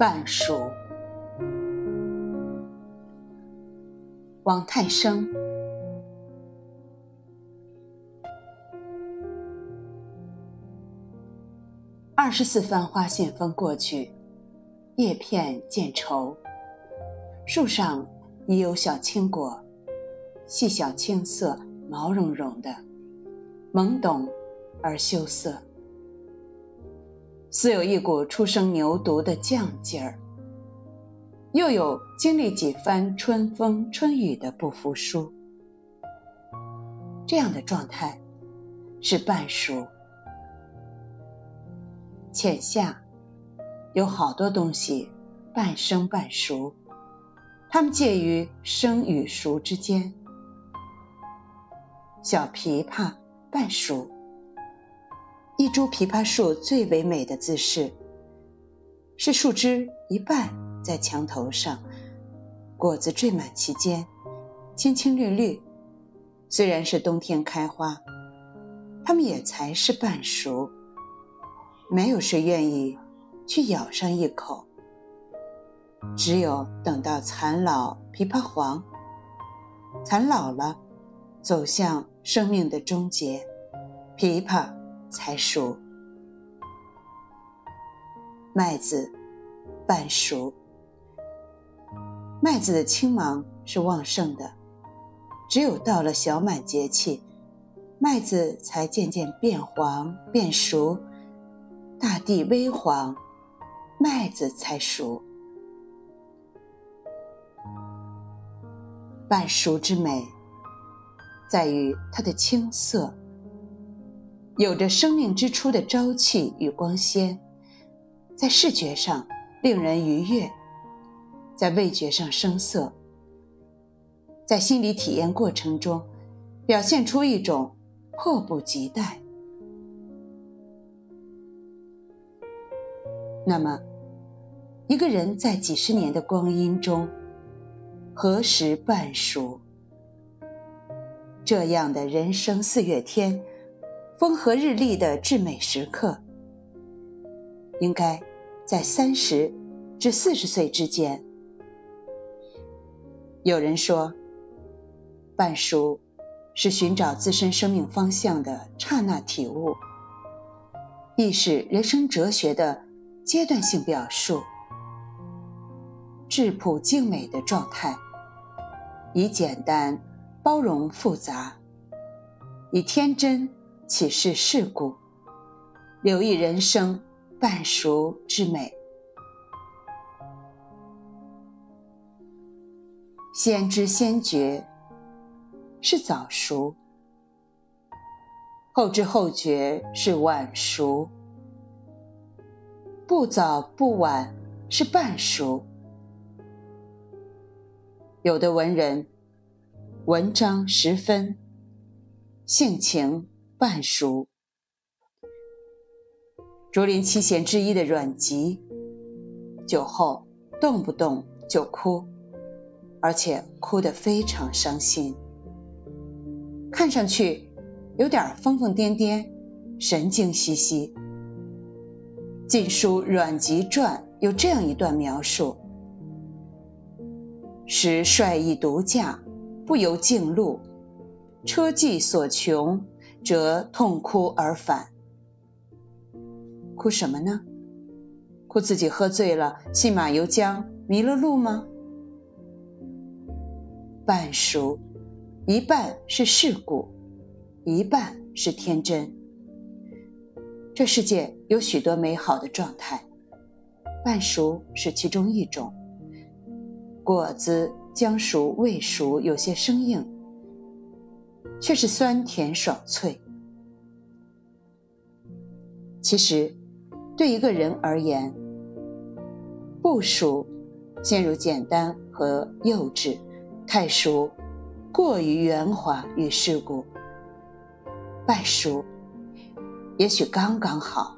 半熟。王太生。二十四番花信风过去，叶片渐稠，树上已有小青果，细小青色，毛茸茸的，懵懂而羞涩，似有一股初生牛犊的犟劲儿。又有经历几番春风春雨的不服输，这样的状态是半熟。浅夏有好多东西半生半熟，它们介于生与熟之间。小琵琶半熟，一株枇杷树最为美的姿势是树枝一半。在墙头上，果子缀满其间，青青绿绿。虽然是冬天开花，它们也才是半熟。没有谁愿意去咬上一口。只有等到残老枇杷黄，残老了，走向生命的终结，枇杷才熟。麦子半熟。麦子的青芒是旺盛的，只有到了小满节气，麦子才渐渐变黄变熟，大地微黄，麦子才熟。半熟之美，在于它的青涩，有着生命之初的朝气与光鲜，在视觉上令人愉悦。在味觉上生涩，在心理体验过程中，表现出一种迫不及待。那么，一个人在几十年的光阴中，何时半熟？这样的人生四月天，风和日丽的至美时刻，应该在三十至四十岁之间。有人说，半熟是寻找自身生命方向的刹那体悟，亦是人生哲学的阶段性表述。质朴静美的状态，以简单包容复杂，以天真启示世故，留意人生半熟之美。先知先觉是早熟，后知后觉是晚熟，不早不晚是半熟。有的文人文章十分，性情半熟。竹林七贤之一的阮籍，酒后动不动就哭。而且哭得非常伤心，看上去有点疯疯癫癫、神经兮兮。《晋书·阮籍传》有这样一段描述：“时率意独驾，不由径路，车迹所穷，则痛哭而返。”哭什么呢？哭自己喝醉了，信马由缰，迷了路吗？半熟，一半是世故，一半是天真。这世界有许多美好的状态，半熟是其中一种。果子将熟未熟，有些生硬，却是酸甜爽脆。其实，对一个人而言，不熟，陷入简单和幼稚。太熟，过于圆滑与世故；半熟，也许刚刚好。